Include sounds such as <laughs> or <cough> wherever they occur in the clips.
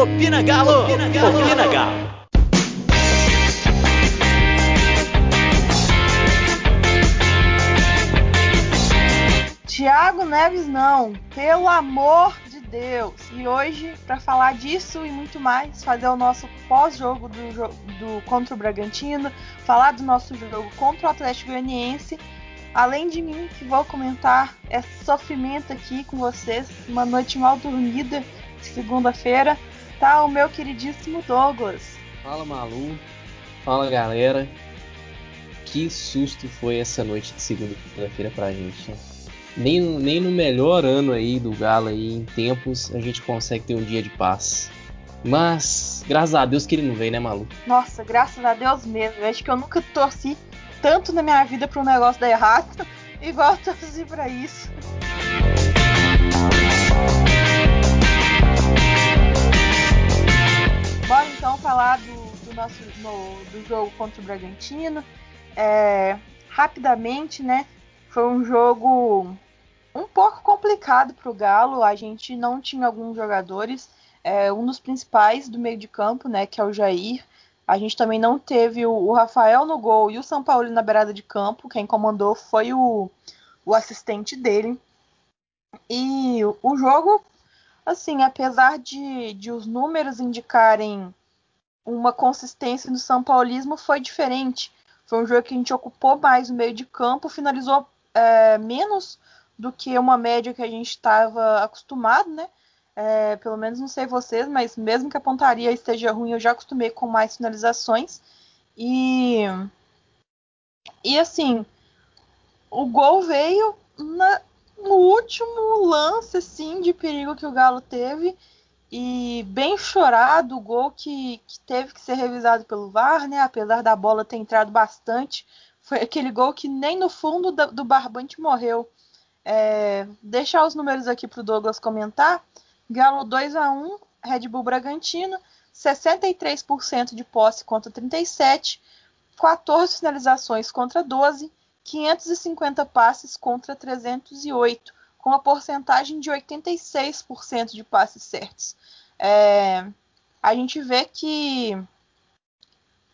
Opina Galo! Opina Galo! Opina Galo! Tiago Neves não, pelo amor de Deus. E hoje, para falar disso e muito mais, fazer o nosso pós-jogo do, do contra o Bragantino, falar do nosso jogo contra o Atlético Goianiense, além de mim que vou comentar esse sofrimento aqui com vocês, uma noite mal dormida segunda-feira, tá o meu queridíssimo Douglas. Fala Malu, fala galera. Que susto foi essa noite de segunda-feira pra gente, né? nem, nem no melhor ano aí do Galo aí, em tempos, a gente consegue ter um dia de paz. Mas, graças a Deus que ele não veio, né, Malu? Nossa, graças a Deus mesmo. Eu acho que eu nunca torci tanto na minha vida para um negócio dar errado, <laughs> igual eu torci para isso. Então falar do, do nosso no, do jogo contra o Bragantino. É, rapidamente, né? Foi um jogo um pouco complicado para o Galo. A gente não tinha alguns jogadores. É, um dos principais do meio de campo, né, que é o Jair. A gente também não teve o, o Rafael no gol e o São Paulo na beirada de campo. Quem comandou foi o, o assistente dele. E o jogo, assim, apesar de, de os números indicarem uma consistência no São Paulismo, foi diferente. Foi um jogo que a gente ocupou mais o meio de campo, finalizou é, menos do que uma média que a gente estava acostumado, né? É, pelo menos não sei vocês, mas mesmo que a pontaria esteja ruim, eu já acostumei com mais finalizações. E, e assim, o gol veio na, no último lance assim, de perigo que o Galo teve. E bem chorado o gol que, que teve que ser revisado pelo VAR, né? Apesar da bola ter entrado bastante, foi aquele gol que nem no fundo do, do barbante morreu. É, deixar os números aqui para o Douglas comentar. Galo 2 a 1 Red Bull Bragantino, 63% de posse contra 37, 14 finalizações contra 12, 550 passes contra 308, com a porcentagem de 86% de passes certos. É, a gente vê que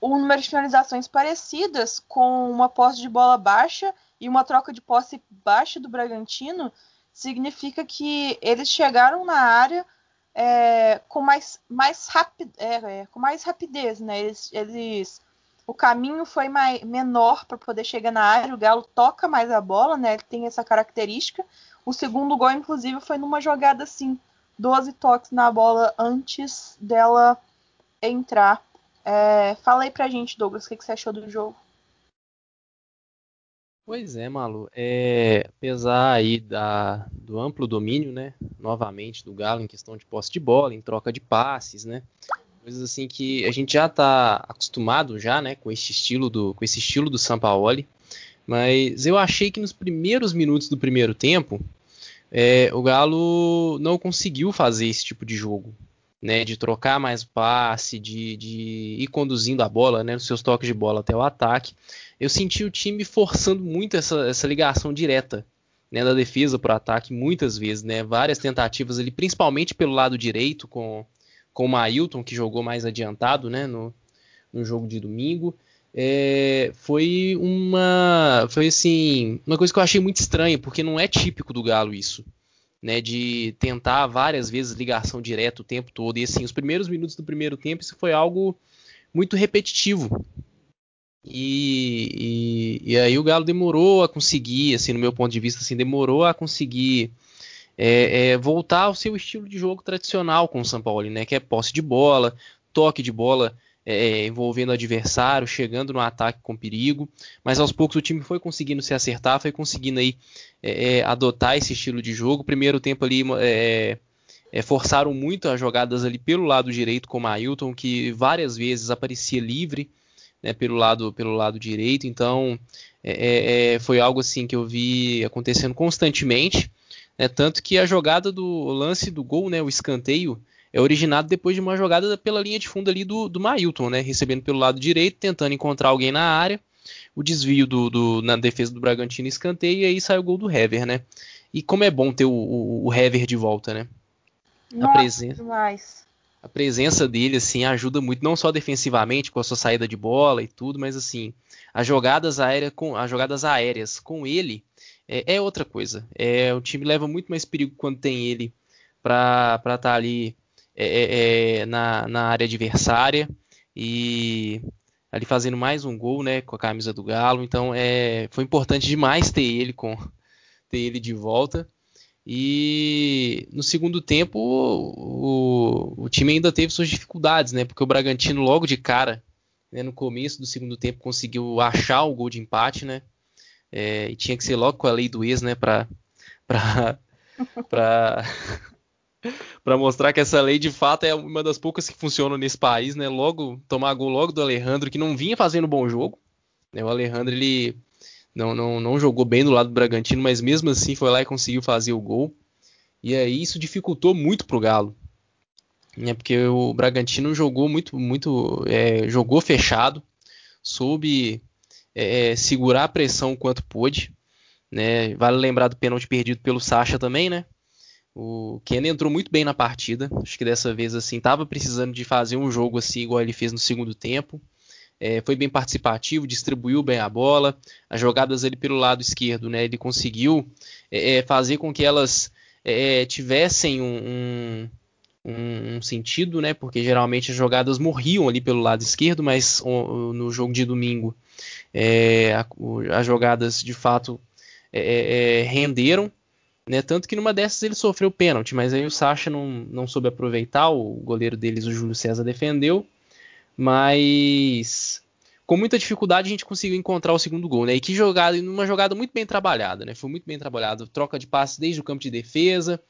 um número de finalizações parecidas com uma posse de bola baixa e uma troca de posse baixa do Bragantino significa que eles chegaram na área é, com mais, mais rapid, é, é, com mais rapidez, né? Eles, eles o caminho foi mais, menor para poder chegar na área. O Galo toca mais a bola, né? Ele tem essa característica. O segundo gol, inclusive, foi numa jogada assim, 12 toques na bola antes dela entrar. É, fala aí pra gente, Douglas, o que, que você achou do jogo? Pois é, Malu. É, apesar aí da, do amplo domínio, né, novamente do Galo em questão de posse de bola, em troca de passes, né, coisas assim que a gente já está acostumado já, né, com esse estilo do com esse estilo do Sampaoli. Mas eu achei que nos primeiros minutos do primeiro tempo é, o Galo não conseguiu fazer esse tipo de jogo né, de trocar mais passe, de, de ir conduzindo a bola, né, nos seus toques de bola até o ataque. Eu senti o time forçando muito essa, essa ligação direta né, da defesa para o ataque muitas vezes, né, várias tentativas ali, principalmente pelo lado direito com, com o Mailton, que jogou mais adiantado né, no, no jogo de domingo. É, foi uma foi assim uma coisa que eu achei muito estranha porque não é típico do Galo isso né, de tentar várias vezes ligação direta o tempo todo. E assim, os primeiros minutos do primeiro tempo, isso foi algo muito repetitivo. E, e, e aí o Galo demorou a conseguir, assim, no meu ponto de vista, assim, demorou a conseguir é, é, voltar ao seu estilo de jogo tradicional com o São Paulo, né, que é posse de bola, toque de bola é, envolvendo o adversário, chegando no ataque com perigo, mas aos poucos o time foi conseguindo se acertar, foi conseguindo aí é, é adotar esse estilo de jogo. Primeiro tempo ali é, é, forçaram muito as jogadas ali pelo lado direito com o Ailton, que várias vezes aparecia livre né, pelo lado pelo lado direito. Então é, foi algo assim que eu vi acontecendo constantemente, né, tanto que a jogada do lance do gol, né, o escanteio é originado depois de uma jogada pela linha de fundo ali do, do Mailton, né? Recebendo pelo lado direito, tentando encontrar alguém na área. O desvio do, do, na defesa do Bragantino escanteio e aí sai o gol do Hever, né? E como é bom ter o, o, o Hever de volta, né? Nossa, a, presença, a presença dele assim ajuda muito, não só defensivamente com a sua saída de bola e tudo, mas assim as jogadas aéreas com as jogadas aéreas com ele é, é outra coisa. É, o time leva muito mais perigo quando tem ele para estar tá ali é, é, é, na, na área adversária e ali fazendo mais um gol, né, com a camisa do Galo. Então é, foi importante demais ter ele com ter ele de volta. E no segundo tempo o, o, time ainda teve suas dificuldades, né? Porque o Bragantino logo de cara, né, no começo do segundo tempo, conseguiu achar o gol de empate, né? É, e tinha que ser logo com a lei do ex, né? Para para <laughs> para mostrar que essa lei de fato é uma das poucas que funcionam nesse país, né? Logo tomar gol logo do Alejandro que não vinha fazendo bom jogo. Né? O Alejandro ele não, não, não jogou bem do lado do Bragantino, mas mesmo assim foi lá e conseguiu fazer o gol. E aí isso dificultou muito pro Galo, né? Porque o Bragantino jogou muito muito é, jogou fechado, soube é, é segurar a pressão o quanto pôde. Né? Vale lembrar do pênalti perdido pelo Sacha também, né? O Ken entrou muito bem na partida. Acho que dessa vez assim estava precisando de fazer um jogo assim igual ele fez no segundo tempo. É, foi bem participativo, distribuiu bem a bola. As jogadas ali pelo lado esquerdo, né? Ele conseguiu é, é fazer com que elas é, tivessem um, um, um, sentido, né? Porque geralmente as jogadas morriam ali pelo lado esquerdo, mas no jogo de domingo é, as jogadas de fato é, renderam né? Tanto que numa dessas ele sofreu pênalti, mas aí o Sacha não, não soube aproveitar, o goleiro deles, o Júlio César, defendeu. Mas com muita dificuldade a gente conseguiu encontrar o segundo gol, né? E que jogada, numa jogada muito bem trabalhada, né? Foi muito bem trabalhado, troca de passes desde o campo de defesa,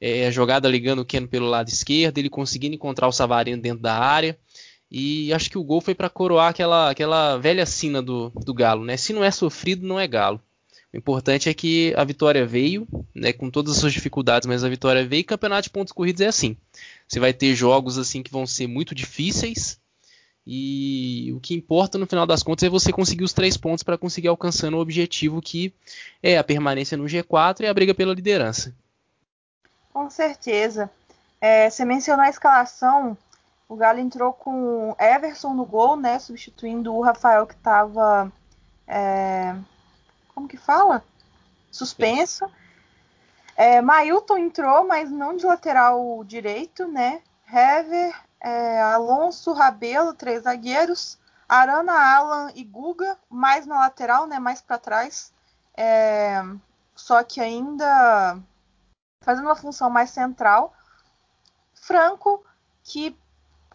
é, jogada ligando o Keno pelo lado esquerdo, ele conseguindo encontrar o Savarino dentro da área. E acho que o gol foi para coroar aquela, aquela velha sina do, do Galo, né? Se não é sofrido, não é Galo. O importante é que a vitória veio, né, com todas as suas dificuldades, mas a vitória veio e campeonato de pontos corridos é assim. Você vai ter jogos assim que vão ser muito difíceis e o que importa no final das contas é você conseguir os três pontos para conseguir alcançando o objetivo que é a permanência no G4 e a briga pela liderança. Com certeza. É, você mencionou a escalação. O Galo entrou com Everson no gol, né, substituindo o Rafael que estava é como que fala? Suspenso. É, Mailton entrou, mas não de lateral direito, né? Hever, é, Alonso, Rabelo, três zagueiros. Arana, Alan e Guga, mais na lateral, né? Mais para trás. É, só que ainda fazendo uma função mais central. Franco, que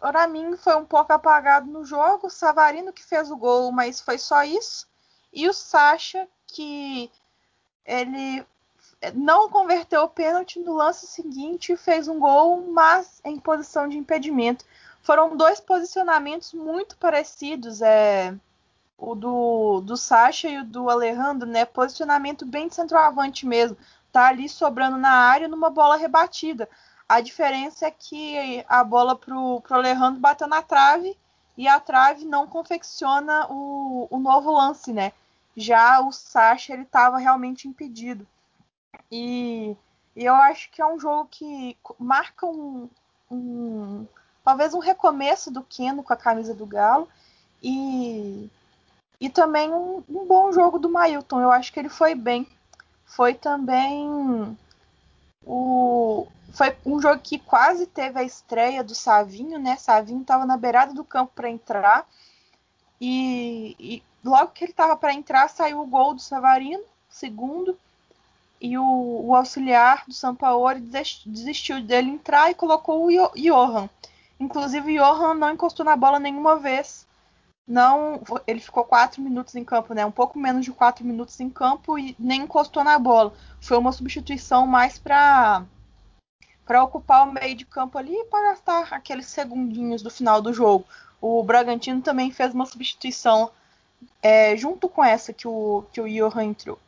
para mim foi um pouco apagado no jogo. Savarino que fez o gol, mas foi só isso. E o Sacha, que ele não converteu o pênalti no lance seguinte e fez um gol, mas em posição de impedimento. Foram dois posicionamentos muito parecidos, é, o do, do Sacha e o do Alejandro, né? Posicionamento bem de centroavante mesmo. Tá ali sobrando na área numa bola rebatida. A diferença é que a bola pro, pro Alejandro bateu na trave e a trave não confecciona o, o novo lance, né? Já o Sacha ele estava realmente impedido. E, e, eu acho que é um jogo que marca um, um talvez um recomeço do Keno com a camisa do Galo e, e também um, um bom jogo do Mailton. Eu acho que ele foi bem. Foi também o foi um jogo que quase teve a estreia do Savinho, né? Savinho estava na beirada do campo para entrar e, e, logo que ele estava para entrar, saiu o gol do Savarino, segundo, e o, o auxiliar do Sampaoli desistiu dele entrar e colocou o Johan. Inclusive, o Johan não encostou na bola nenhuma vez. Não, ele ficou quatro minutos em campo, né? Um pouco menos de quatro minutos em campo e nem encostou na bola. Foi uma substituição mais para para ocupar o meio de campo ali e para gastar aqueles segundinhos do final do jogo. O Bragantino também fez uma substituição é, junto com essa que o, que o Johan entrou.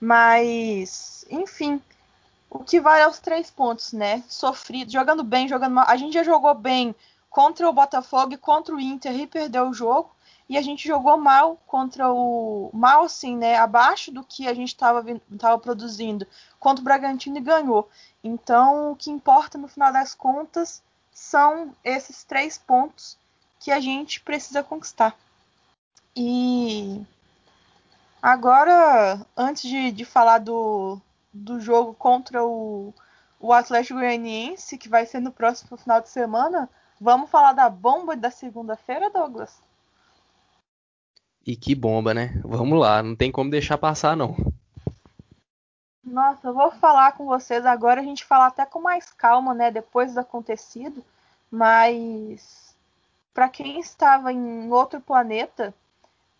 Mas, enfim, o que vale é os três pontos, né? Sofrido, jogando bem, jogando mal. A gente já jogou bem contra o Botafogo e contra o Inter e perdeu o jogo. E a gente jogou mal contra o. Mal, assim, né? Abaixo do que a gente estava produzindo contra o Bragantino e ganhou. Então, o que importa no final das contas são esses três pontos que a gente precisa conquistar. E agora, antes de, de falar do, do jogo contra o, o Atlético Goianiense, que vai ser no próximo final de semana, vamos falar da bomba da segunda-feira, Douglas? E que bomba, né? Vamos lá, não tem como deixar passar, não. Nossa, eu vou falar com vocês agora, a gente fala até com mais calma, né, depois do acontecido, mas para quem estava em outro planeta,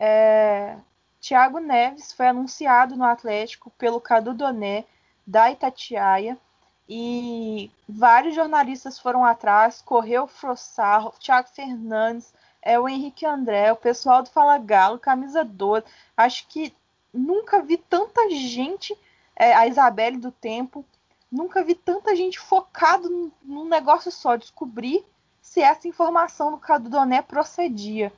é... Thiago Neves foi anunciado no Atlético pelo Cadu Doné da Itatiaia e vários jornalistas foram atrás, correu Frossar, Thiago Fernandes, é o Henrique André, o pessoal do Fala Galo, camisa 12. Acho que nunca vi tanta gente, é, a Isabelle do Tempo, nunca vi tanta gente focado num negócio só, descobrir se essa informação do Cadu Doné procedia.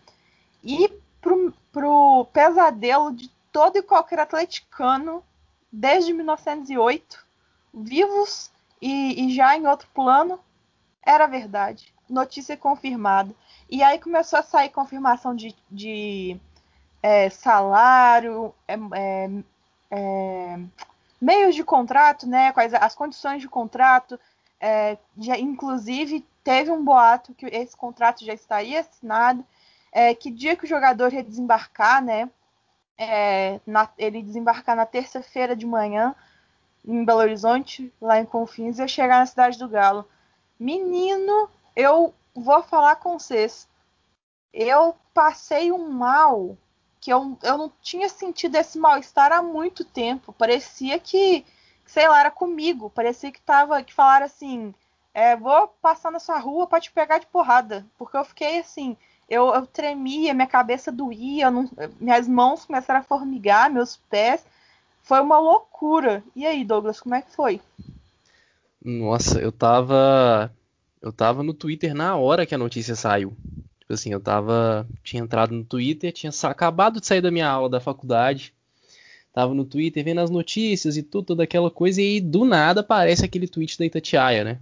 E pro, pro pesadelo de todo e qualquer atleticano desde 1908, vivos e, e já em outro plano, era verdade. Notícia confirmada. E aí começou a sair confirmação de, de é, salário, é, é, é meios de contrato, né? Quais as condições de contrato. É, já, inclusive, teve um boato que esse contrato já estaria assinado. É, que dia que o jogador ia desembarcar, né? Na, ele desembarcar na terça-feira de manhã em Belo Horizonte, lá em Confins, e ia chegar na cidade do Galo. Menino, eu vou falar com vocês. Eu passei um mal que eu, eu não tinha sentido esse mal-estar há muito tempo. Parecia que, sei lá, era comigo. Parecia que tava, que falaram assim, é, vou passar na sua rua para te pegar de porrada. Porque eu fiquei assim, eu, eu tremia, minha cabeça doía, não, minhas mãos começaram a formigar, meus pés. Foi uma loucura. E aí, Douglas, como é que foi? Nossa, eu tava eu tava no Twitter na hora que a notícia saiu. Tipo assim, eu tava. Tinha entrado no Twitter, tinha acabado de sair da minha aula da faculdade. Tava no Twitter vendo as notícias e tudo, toda aquela coisa, e do nada aparece aquele tweet da Itatiaia, né?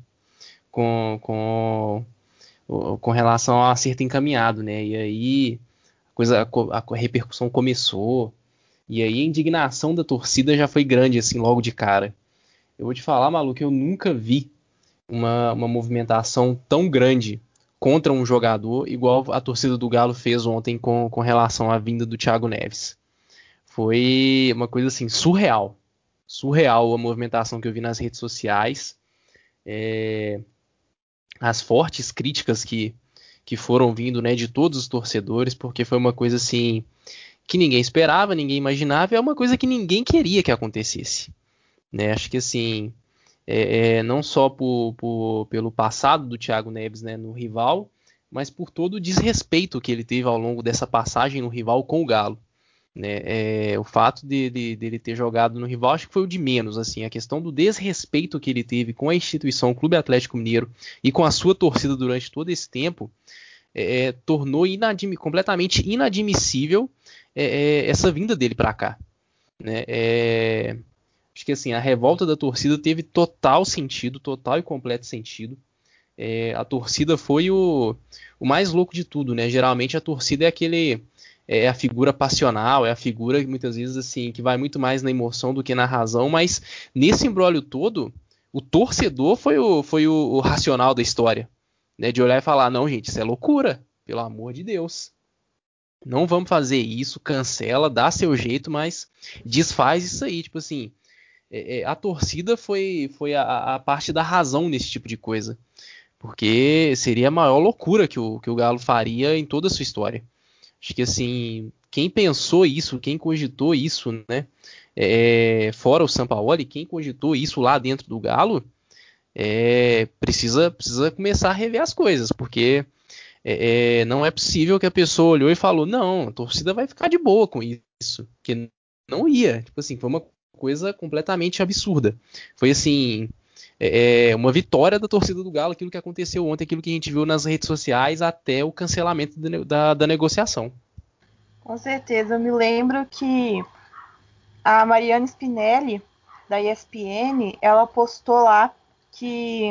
Com, com, com relação ao acerto encaminhado, né? E aí a, coisa, a, a repercussão começou. E aí a indignação da torcida já foi grande, assim, logo de cara. Eu vou te falar, maluco, eu nunca vi uma, uma movimentação tão grande contra um jogador, igual a torcida do Galo fez ontem com, com relação à vinda do Thiago Neves. Foi uma coisa assim, surreal. Surreal a movimentação que eu vi nas redes sociais. É, as fortes críticas que, que foram vindo né, de todos os torcedores, porque foi uma coisa assim que ninguém esperava, ninguém imaginava, e é uma coisa que ninguém queria que acontecesse. Né? Acho que assim, é, é, não só por, por, pelo passado do Thiago Neves né, no rival, mas por todo o desrespeito que ele teve ao longo dessa passagem no rival com o Galo. Né? É, o fato de, de, de, ele ter jogado no rival acho que foi o de menos. assim A questão do desrespeito que ele teve com a instituição Clube Atlético Mineiro e com a sua torcida durante todo esse tempo é, é tornou inadim completamente inadmissível é, é, essa vinda dele para cá. Né? É, Acho que assim, a revolta da torcida teve total sentido, total e completo sentido. É, a torcida foi o, o mais louco de tudo, né? Geralmente a torcida é aquele é a figura passional, é a figura que muitas vezes assim que vai muito mais na emoção do que na razão, mas nesse embrólio todo, o torcedor foi o, foi o, o racional da história, né? De olhar e falar, não, gente, isso é loucura, pelo amor de Deus. Não vamos fazer isso, cancela, dá seu jeito, mas desfaz isso aí, tipo assim, é, é, a torcida foi, foi a, a, parte da razão nesse tipo de coisa. Porque seria a maior loucura que o, que o Galo faria em toda a sua história. Acho que assim, quem pensou isso, quem cogitou isso, né? É, fora o Sampaoli, quem cogitou isso lá dentro do Galo, é, precisa, precisa começar a rever as coisas, porque é, é, não é possível que a pessoa olhou e falou, não, a torcida vai ficar de boa com isso, que não ia, tipo assim, foi uma coisa completamente absurda. Foi assim, é, é, uma vitória da torcida do Galo, aquilo que aconteceu ontem, aquilo que a gente viu nas redes sociais, até o cancelamento da, da negociação. Com certeza, eu me lembro que a Mariana Spinelli, da ESPN, ela postou lá que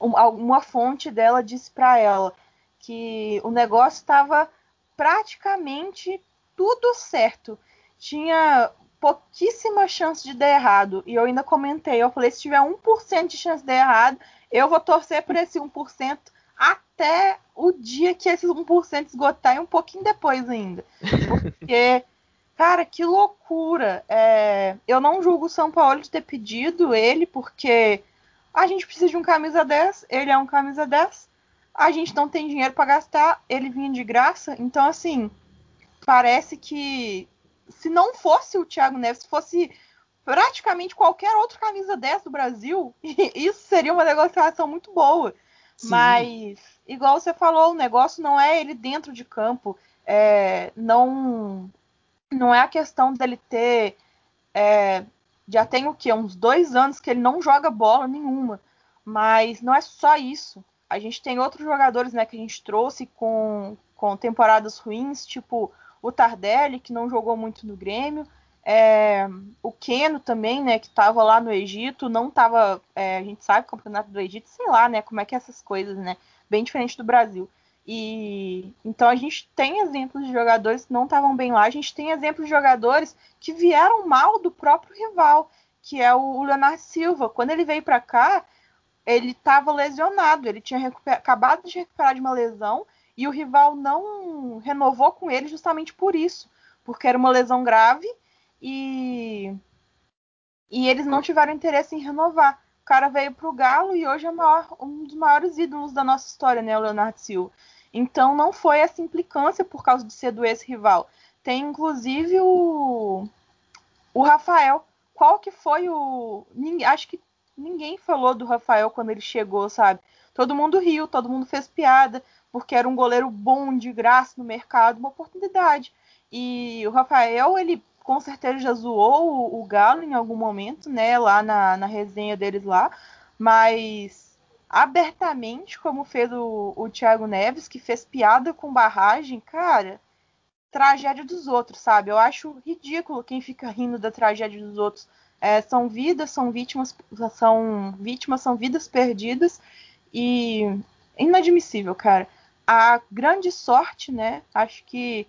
uma fonte dela disse para ela que o negócio estava praticamente tudo certo. Tinha pouquíssima chance de dar errado. E eu ainda comentei, eu falei, se tiver 1% de chance de dar errado, eu vou torcer por esse 1% até o dia que esse 1% esgotar e um pouquinho depois ainda. Porque, <laughs> cara, que loucura. É, eu não julgo o São Paulo de ter pedido ele, porque a gente precisa de um camisa 10, ele é um camisa 10, a gente não tem dinheiro para gastar, ele vinha de graça, então assim, parece que se não fosse o Thiago Neves, se fosse praticamente qualquer outro camisa 10 do Brasil, <laughs> isso seria uma negociação muito boa. Sim. Mas, igual você falou, o negócio não é ele dentro de campo. É, não, não é a questão dele ter. É, já tem o quê? Uns dois anos que ele não joga bola nenhuma. Mas não é só isso. A gente tem outros jogadores né, que a gente trouxe com, com temporadas ruins, tipo o Tardelli, que não jogou muito no Grêmio. É, o Keno também, né, que estava lá no Egito, não estava, é, a gente sabe, campeonato do Egito, sei lá, né, como é que é essas coisas, né, bem diferente do Brasil. E então a gente tem exemplos de jogadores que não estavam bem lá, a gente tem exemplos de jogadores que vieram mal do próprio rival, que é o Leonardo Silva. Quando ele veio para cá, ele estava lesionado, ele tinha acabado de recuperar de uma lesão e o rival não renovou com ele justamente por isso, porque era uma lesão grave e, e eles não tiveram interesse em renovar. O cara veio para o Galo e hoje é maior, um dos maiores ídolos da nossa história, né, o Leonardo Silva. Então não foi essa implicância por causa de ser do ex-rival. Tem inclusive o, o Rafael. Qual que foi o. Acho que ninguém falou do Rafael quando ele chegou, sabe? Todo mundo riu, todo mundo fez piada, porque era um goleiro bom de graça no mercado, uma oportunidade. E o Rafael, ele com certeza já zoou o, Galo em algum momento, né? Lá na, na resenha deles lá. Mas abertamente, como fez o, o Thiago Neves, que fez piada com barragem, cara, tragédia dos outros, sabe? Eu acho ridículo quem fica rindo da tragédia dos outros. É, são vidas, são vítimas, são vítimas, são vidas perdidas e inadmissível, cara. A grande sorte, né? Acho que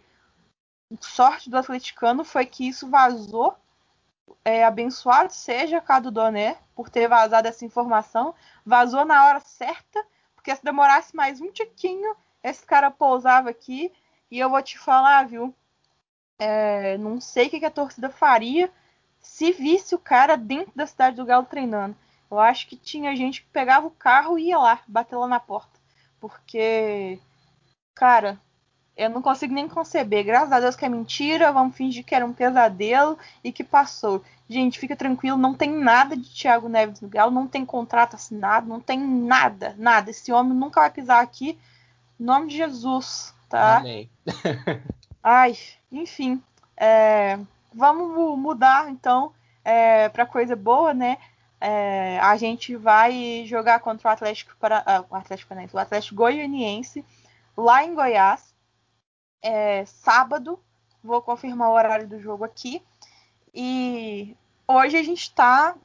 sorte do atleticano foi que isso vazou. É, abençoado seja Cado Doné por ter vazado essa informação. Vazou na hora certa, porque se demorasse mais um tiquinho, esse cara pousava aqui. E eu vou te falar, viu? É, não sei o que a torcida faria se visse o cara dentro da cidade do Galo treinando. Eu acho que tinha gente que pegava o carro e ia lá, bater lá na porta. Porque, cara, eu não consigo nem conceber. Graças a Deus que é mentira, vamos fingir que era um pesadelo e que passou. Gente, fica tranquilo, não tem nada de Thiago Neves no Galo, não tem contrato assinado, não tem nada, nada. Esse homem nunca vai pisar aqui. Em nome de Jesus, tá? Amém. <laughs> Ai, enfim. É, vamos mudar então é, para coisa boa, né? É, a gente vai jogar contra o Atlético para uh, o Atlético o Atlético Goianiense lá em Goiás é, sábado. Vou confirmar o horário do jogo aqui. E hoje a gente está.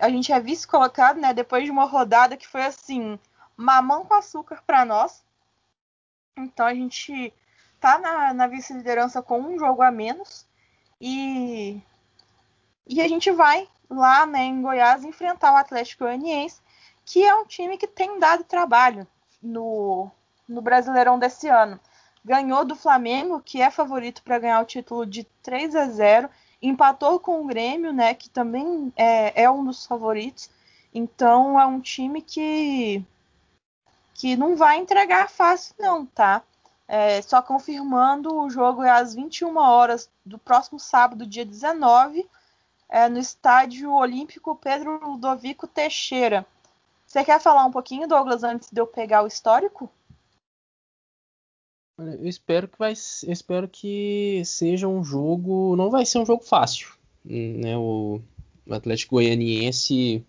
A gente é vice-colocado, né? Depois de uma rodada que foi assim, mamão com açúcar para nós. Então a gente tá na, na vice-liderança com um jogo a menos. E, e a gente vai lá né, em Goiás enfrentar o Atlético Goianiense, que é um time que tem dado trabalho no, no Brasileirão desse ano ganhou do Flamengo, que é favorito para ganhar o título de 3 a 0, empatou com o Grêmio, né, que também é, é um dos favoritos. Então é um time que que não vai entregar fácil não, tá? É, só confirmando, o jogo é às 21 horas do próximo sábado, dia 19, é, no estádio Olímpico Pedro Ludovico Teixeira. Você quer falar um pouquinho, Douglas, antes de eu pegar o histórico? Eu espero que vai, espero que seja um jogo, não vai ser um jogo fácil, né? O Atlético Goianiense,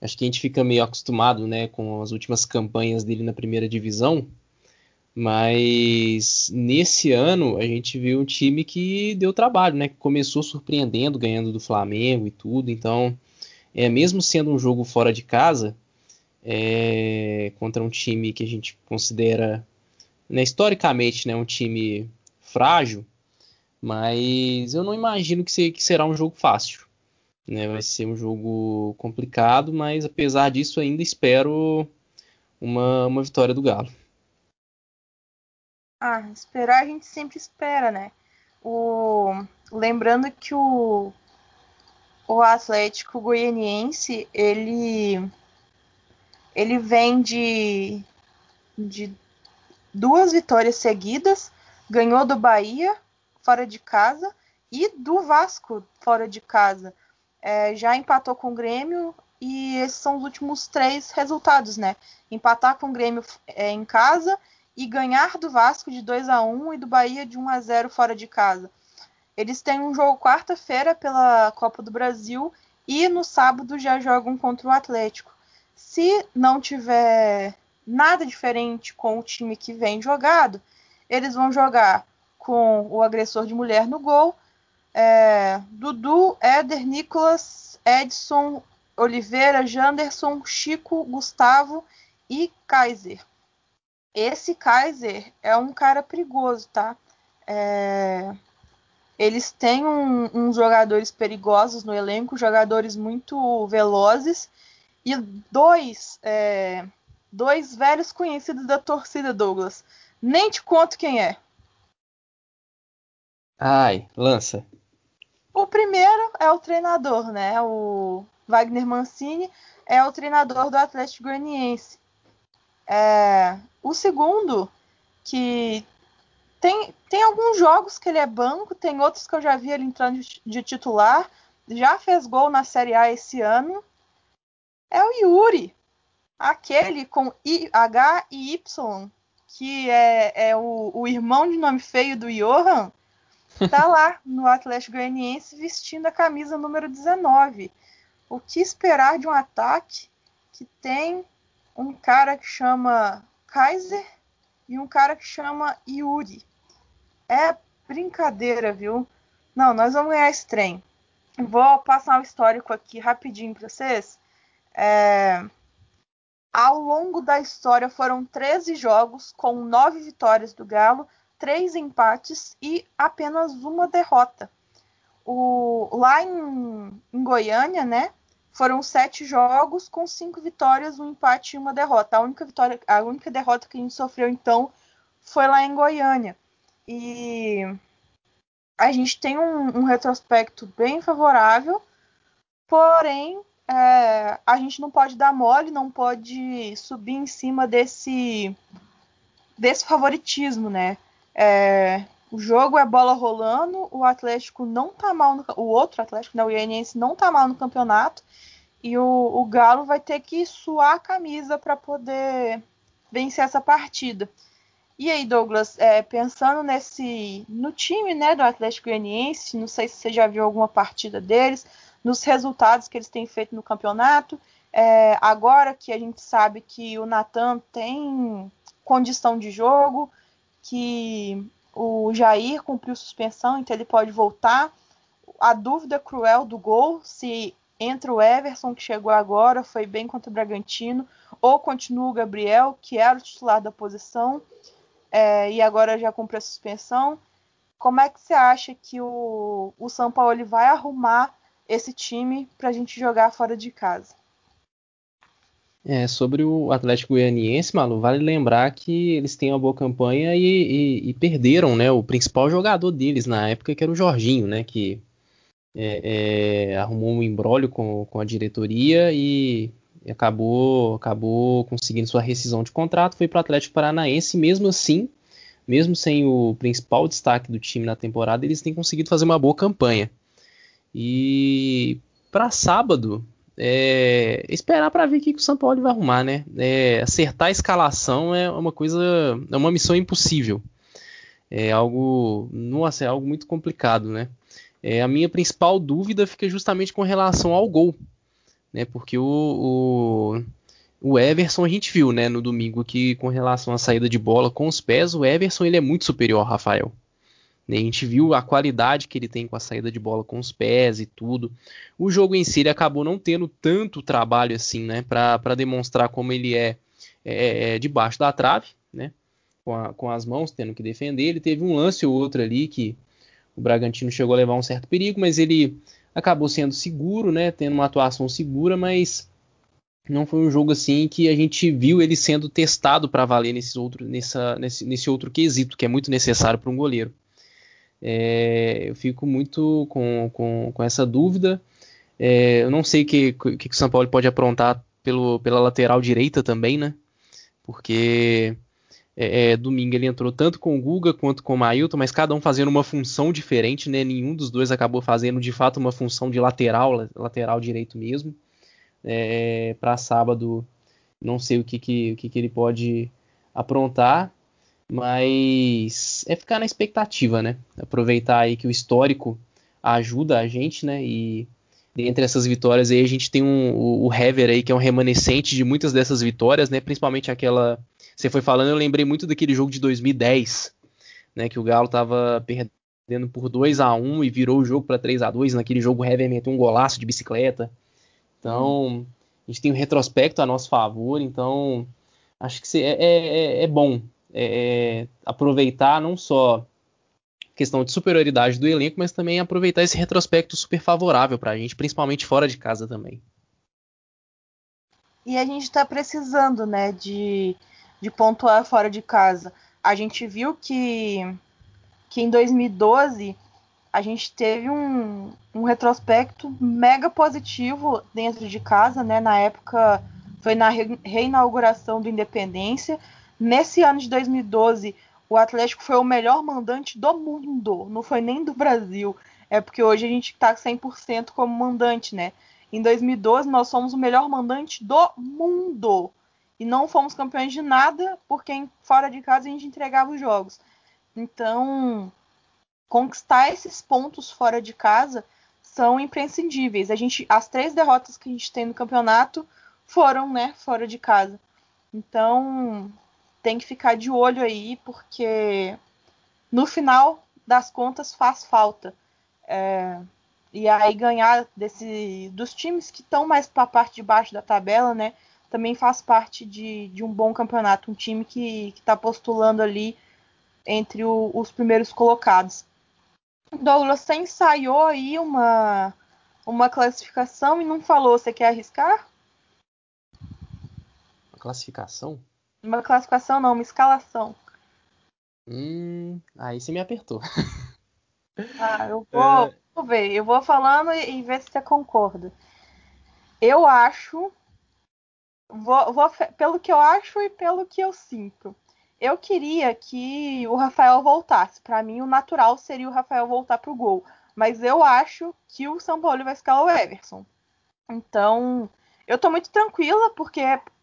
acho que a gente fica meio acostumado, né, com as últimas campanhas dele na primeira divisão, mas nesse ano a gente viu um time que deu trabalho, né? Que começou surpreendendo, ganhando do Flamengo e tudo. Então, é mesmo sendo um jogo fora de casa, é, contra um time que a gente considera, né, historicamente, né, um time frágil, mas eu não imagino que, se, que será um jogo fácil. Né? Vai ser um jogo complicado, mas apesar disso ainda espero uma, uma vitória do Galo. Ah, esperar a gente sempre espera, né? O... Lembrando que o, o Atlético Goianiense, ele, ele vem de, de duas vitórias seguidas, ganhou do Bahia fora de casa e do Vasco fora de casa. É, já empatou com o Grêmio e esses são os últimos três resultados, né? Empatar com o Grêmio é, em casa e ganhar do Vasco de 2 a 1 e do Bahia de 1 a 0 fora de casa. Eles têm um jogo quarta-feira pela Copa do Brasil e no sábado já jogam contra o Atlético. Se não tiver nada diferente com o time que vem jogado, eles vão jogar com o agressor de mulher no gol, é, Dudu, Éder, Nicolas, Edson, Oliveira, Janderson, Chico, Gustavo e Kaiser. Esse Kaiser é um cara perigoso, tá? É... Eles têm um, uns jogadores perigosos no elenco, jogadores muito velozes e dois, é... dois velhos conhecidos da torcida, Douglas. Nem te conto quem é. Ai, lança. O primeiro é o treinador, né? O Wagner Mancini é o treinador do Atlético Goianiense. É, o segundo, que tem, tem alguns jogos que ele é banco, tem outros que eu já vi ele entrando de, de titular, já fez gol na Série A esse ano, é o Yuri, aquele com I, H e Y, que é, é o, o irmão de nome feio do Johan, tá lá no Atlético Goianiense vestindo a camisa número 19. O que esperar de um ataque que tem um cara que chama Kaiser e um cara que chama Yuri? É brincadeira, viu? Não, nós vamos ganhar esse trem. Vou passar um histórico aqui rapidinho para vocês. É... Ao longo da história foram 13 jogos com 9 vitórias do Galo três empates e apenas uma derrota. O, lá em, em Goiânia, né, foram sete jogos com cinco vitórias, um empate e uma derrota. A única vitória, a única derrota que a gente sofreu então foi lá em Goiânia. E a gente tem um, um retrospecto bem favorável, porém é, a gente não pode dar mole, não pode subir em cima desse desse favoritismo, né? É, o jogo é bola rolando, o Atlético não tá mal no, o outro Atlético, né, o Ianiense não tá mal no campeonato e o, o Galo vai ter que suar a camisa para poder vencer essa partida. E aí, Douglas, é, pensando nesse no time né, do Atlético Goianiense, não sei se você já viu alguma partida deles, nos resultados que eles têm feito no campeonato. É, agora que a gente sabe que o Natan tem condição de jogo, que o Jair cumpriu suspensão, então ele pode voltar. A dúvida cruel do gol, se entra o Everson, que chegou agora, foi bem contra o Bragantino, ou continua o Gabriel, que era o titular da posição, é, e agora já cumpriu a suspensão. Como é que você acha que o, o São Paulo vai arrumar esse time para a gente jogar fora de casa? É, sobre o Atlético Goianiense, Malu, vale lembrar que eles têm uma boa campanha e, e, e, perderam, né, o principal jogador deles na época, que era o Jorginho, né, que é, é, arrumou um embrólio com, com a diretoria e acabou, acabou conseguindo sua rescisão de contrato, foi para o Atlético Paranaense, mesmo assim, mesmo sem o principal destaque do time na temporada, eles têm conseguido fazer uma boa campanha. E para sábado, é, esperar para ver o que, o São Paulo vai arrumar, né? É, acertar a escalação é uma coisa, é uma missão impossível. É algo, nossa, é algo muito complicado, né? É, a minha principal dúvida fica justamente com relação ao gol, né? Porque o, o, o Everson a gente viu, né, no domingo que com relação à saída de bola com os pés, o Everson ele é muito superior ao Rafael. Né? A gente viu a qualidade que ele tem com a saída de bola com os pés e tudo. O jogo em si ele acabou não tendo tanto trabalho assim, né? Para demonstrar como ele é, é, é, debaixo da trave, né? Com, a, com as mãos tendo que defender. Ele teve um lance ou outro ali que o Bragantino chegou a levar um certo perigo, mas ele acabou sendo seguro, né? Tendo uma atuação segura, mas não foi um jogo assim que a gente viu ele sendo testado para valer nesse outro, nessa, nesse, nesse outro quesito, que é muito necessário para um goleiro. É, eu fico muito com, com, com essa dúvida. É, eu não sei o que, que, que o São Paulo pode aprontar pelo, pela lateral direita também, né? Porque é, é, domingo ele entrou tanto com o Guga quanto com o Mailton, mas cada um fazendo uma função diferente, né? Nenhum dos dois acabou fazendo de fato uma função de lateral, lateral direito mesmo é, para sábado. Não sei o que, que, o que, que ele pode aprontar, mas é ficar na expectativa, né? Aproveitar aí que o histórico ajuda a gente, né? E entre essas vitórias aí a gente tem um, o, o Hever aí que é um remanescente de muitas dessas vitórias, né? Principalmente aquela você foi falando, eu lembrei muito daquele jogo de 2010, né? Que o Galo tava perdendo por 2 a 1 e virou o jogo para 3 a 2 Naquele jogo o Hever meteu um golaço de bicicleta. Então, a gente tem um retrospecto a nosso favor, então acho que é, é, é, é bom é, é, aproveitar não só questão de superioridade do elenco, mas também aproveitar esse retrospecto super favorável para a gente, principalmente fora de casa também. E a gente está precisando, né, de, de pontuar fora de casa. A gente viu que, que em 2012 a gente teve um, um retrospecto mega positivo dentro de casa, né? Na época foi na re reinauguração do Independência. Nesse ano de 2012, o Atlético foi o melhor mandante do mundo, não foi nem do Brasil. É porque hoje a gente está 100% como mandante, né? Em 2012, nós somos o melhor mandante do mundo. E não fomos campeões de nada, porque fora de casa a gente entregava os jogos. Então, conquistar esses pontos fora de casa são imprescindíveis. A gente, as três derrotas que a gente tem no campeonato foram, né, fora de casa. Então tem que ficar de olho aí, porque no final das contas faz falta. É, e aí ganhar desse, dos times que estão mais para a parte de baixo da tabela, né? Também faz parte de, de um bom campeonato, um time que está postulando ali entre o, os primeiros colocados. Douglas, você ensaiou aí uma, uma classificação e não falou. Você quer arriscar? Uma classificação? Uma classificação não, uma escalação. Hum, aí você me apertou. Ah, <laughs> eu vou, é... vou ver. Eu vou falando e, e ver se você concorda. Eu acho. Vou, vou, pelo que eu acho e pelo que eu sinto. Eu queria que o Rafael voltasse. Para mim, o natural seria o Rafael voltar pro gol. Mas eu acho que o São Paulo vai escalar o Everson. Então, eu tô muito tranquila, porque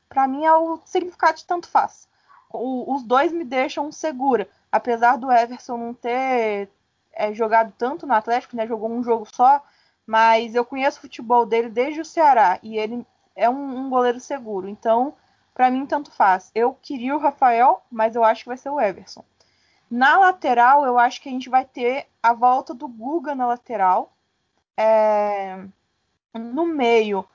para mim é o significado de tanto faz. O, os dois me deixam segura. Apesar do Everson não ter é, jogado tanto no Atlético, né? Jogou um jogo só. Mas eu conheço o futebol dele desde o Ceará. E ele é um, um goleiro seguro. Então, para mim, tanto faz. Eu queria o Rafael, mas eu acho que vai ser o Everson. Na lateral, eu acho que a gente vai ter a volta do Guga na lateral. É... No meio,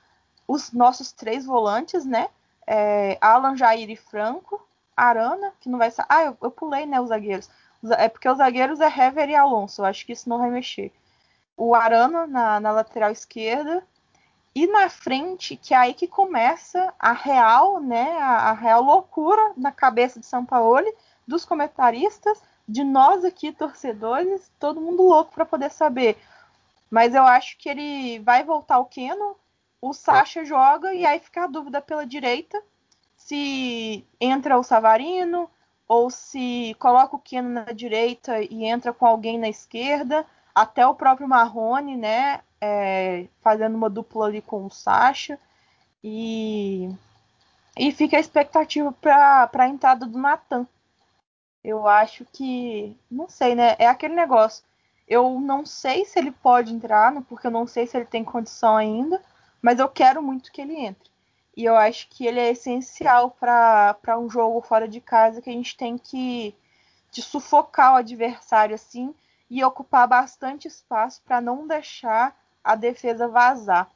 os nossos três volantes, né? É... Alan, Jair e Franco. Arana, que não vai ser. Ah, eu, eu, pulei, né? Os zagueiros. É porque os zagueiros é Hever e Alonso. Eu acho que isso não vai mexer. O Arana na, na lateral esquerda. E na frente, que é aí que começa a real, né, a, a real loucura na cabeça de São Paulo, dos comentaristas, de nós aqui, torcedores, todo mundo louco para poder saber. Mas eu acho que ele vai voltar o Keno, o Sacha joga e aí fica a dúvida pela direita se entra o Savarino ou se coloca o Keno na direita e entra com alguém na esquerda, até o próprio Marrone, né? É, fazendo uma dupla ali com o Sasha. E, e fica a expectativa para a entrada do Nathan. Eu acho que. Não sei, né? É aquele negócio. Eu não sei se ele pode entrar, né, porque eu não sei se ele tem condição ainda, mas eu quero muito que ele entre. E eu acho que ele é essencial para um jogo fora de casa que a gente tem que de sufocar o adversário assim e ocupar bastante espaço para não deixar a defesa vazar.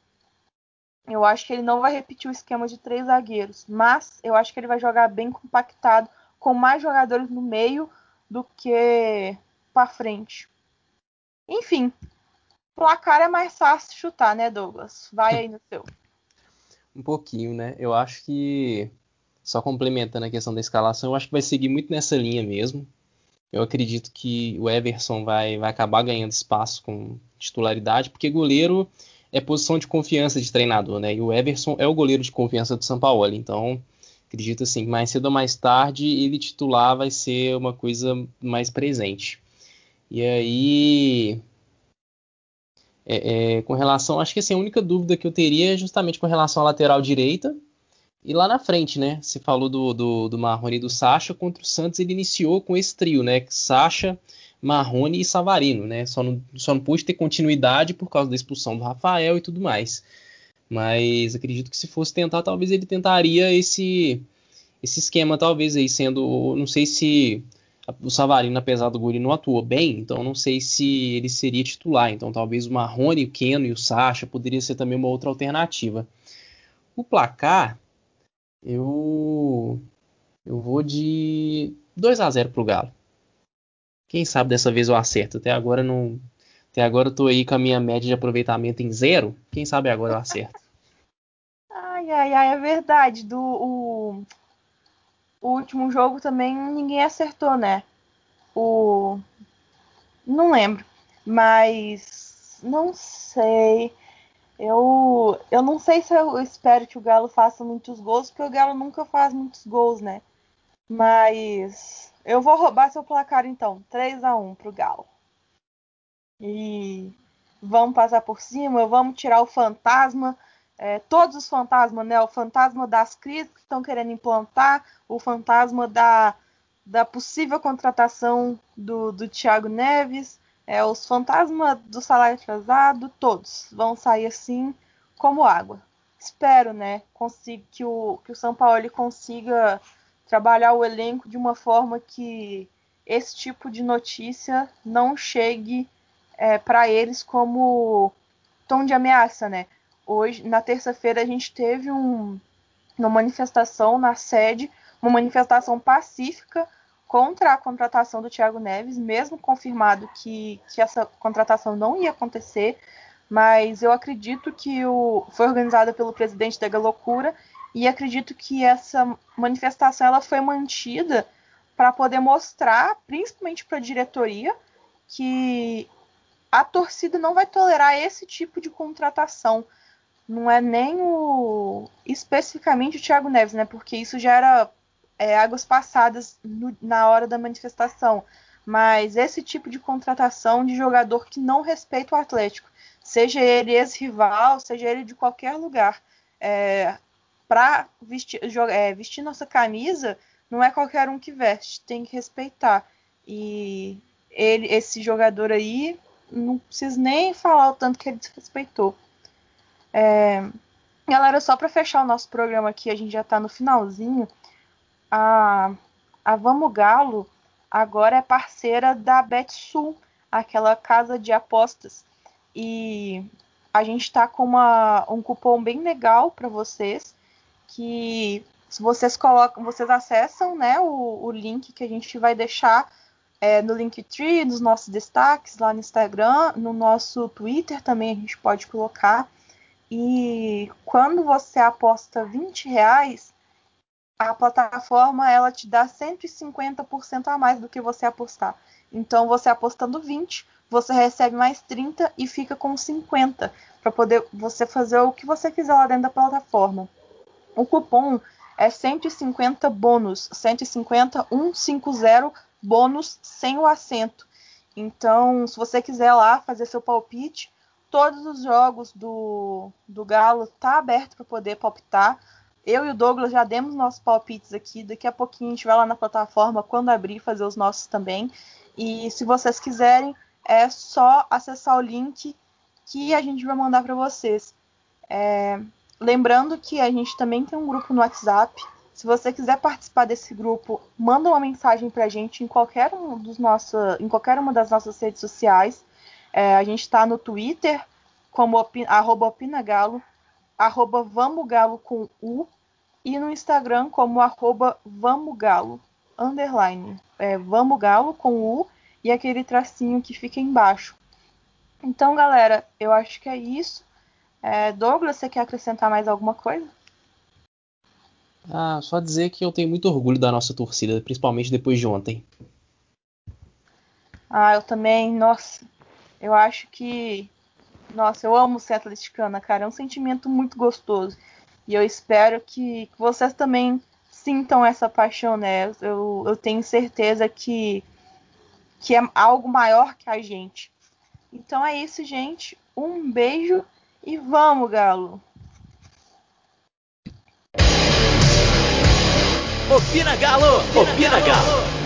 Eu acho que ele não vai repetir o esquema de três zagueiros, mas eu acho que ele vai jogar bem compactado, com mais jogadores no meio do que para frente. Enfim, placar é mais fácil chutar, né, Douglas? Vai aí no seu. <laughs> um pouquinho, né? Eu acho que só complementando a questão da escalação, eu acho que vai seguir muito nessa linha mesmo. Eu acredito que o Everson vai, vai acabar ganhando espaço com titularidade, porque goleiro é posição de confiança de treinador, né? E o Everson é o goleiro de confiança do São Paulo. Então, acredito assim, mais cedo ou mais tarde, ele titular vai ser uma coisa mais presente. E aí, é, é, com relação, acho que assim, a única dúvida que eu teria é justamente com relação à lateral direita, e lá na frente, né? Você falou do, do, do Marrone e do Sacha. Contra o Santos, ele iniciou com esse trio, né? Sacha, Marrone e Savarino, né? Só não, só não pôde ter continuidade por causa da expulsão do Rafael e tudo mais. Mas acredito que se fosse tentar, talvez ele tentaria esse esse esquema, talvez aí sendo. Não sei se o Savarino, apesar do Guri, não atuou bem, então não sei se ele seria titular. Então talvez o Marrone, o Keno e o Sacha poderia ser também uma outra alternativa. O placar, eu eu vou de 2 a 0 pro Galo. Quem sabe dessa vez eu acerto. Até agora não. Até agora eu tô aí com a minha média de aproveitamento em zero. Quem sabe agora eu acerto. ai, ai, ai, é verdade. Do o, o último jogo também ninguém acertou, né? O. Não lembro. Mas. Não sei. Eu, eu não sei se eu espero que o Galo faça muitos gols, porque o Galo nunca faz muitos gols, né? Mas eu vou roubar seu placar então. 3 a 1 pro Galo. E vamos passar por cima, vamos tirar o fantasma. É, todos os fantasmas, né? O fantasma das crises que estão querendo implantar, o fantasma da, da possível contratação do, do Thiago Neves, é, os fantasmas do salário atrasado, todos vão sair assim como água. Espero, né, consiga, que, o, que o São Paulo consiga trabalhar o elenco de uma forma que esse tipo de notícia não chegue é, para eles como tom de ameaça, né? Hoje, na terça-feira, a gente teve um, uma manifestação na sede, uma manifestação pacífica contra a contratação do Thiago Neves, mesmo confirmado que, que essa contratação não ia acontecer, mas eu acredito que o, foi organizada pelo presidente da Galocura e acredito que essa manifestação ela foi mantida para poder mostrar, principalmente para a diretoria, que a torcida não vai tolerar esse tipo de contratação. Não é nem o especificamente o Thiago Neves, né? Porque isso já era é, águas passadas no, na hora da manifestação. Mas esse tipo de contratação de jogador que não respeita o Atlético, seja ele ex-rival, seja ele de qualquer lugar, é, para vestir, é, vestir nossa camisa, não é qualquer um que veste, tem que respeitar. E ele, esse jogador aí, não preciso nem falar o tanto que ele desrespeitou. É, galera, só para fechar o nosso programa aqui, a gente já está no finalzinho a, a Vamos Galo agora é parceira da BetSul, aquela casa de apostas. E a gente está com uma, um cupom bem legal para vocês, que se vocês colocam, vocês acessam né, o, o link que a gente vai deixar é, no Linktree, nos nossos destaques lá no Instagram, no nosso Twitter também a gente pode colocar. E quando você aposta 20 reais, a plataforma ela te dá 150% a mais do que você apostar. Então, você apostando 20, você recebe mais 30 e fica com 50 para poder você fazer o que você quiser lá dentro da plataforma. O cupom é 150 bônus, 150 150 bônus sem o acento. Então, se você quiser lá fazer seu palpite, todos os jogos do, do Galo tá aberto para poder palpitar. Eu e o Douglas já demos nossos palpites aqui. Daqui a pouquinho a gente vai lá na plataforma quando abrir fazer os nossos também. E se vocês quiserem, é só acessar o link que a gente vai mandar para vocês. É... Lembrando que a gente também tem um grupo no WhatsApp. Se você quiser participar desse grupo, manda uma mensagem para a gente em qualquer, um dos nossa, em qualquer uma das nossas redes sociais. É, a gente está no Twitter como arroba opinagalo, arroba vamogalo com U, e no Instagram como arroba vamogalo, underline. É, vamogalo com U e aquele tracinho que fica embaixo. Então, galera, eu acho que é isso. É, Douglas, você quer acrescentar mais alguma coisa? Ah, só dizer que eu tenho muito orgulho da nossa torcida, principalmente depois de ontem. Ah, eu também, nossa. Eu acho que. Nossa, eu amo ser atleticana, cara. É um sentimento muito gostoso. E eu espero que, vocês também sintam essa paixão, né? Eu, eu tenho certeza que, que é algo maior que a gente. Então é isso, gente. Um beijo e vamos, Galo! Opina Galo! Opina Galo!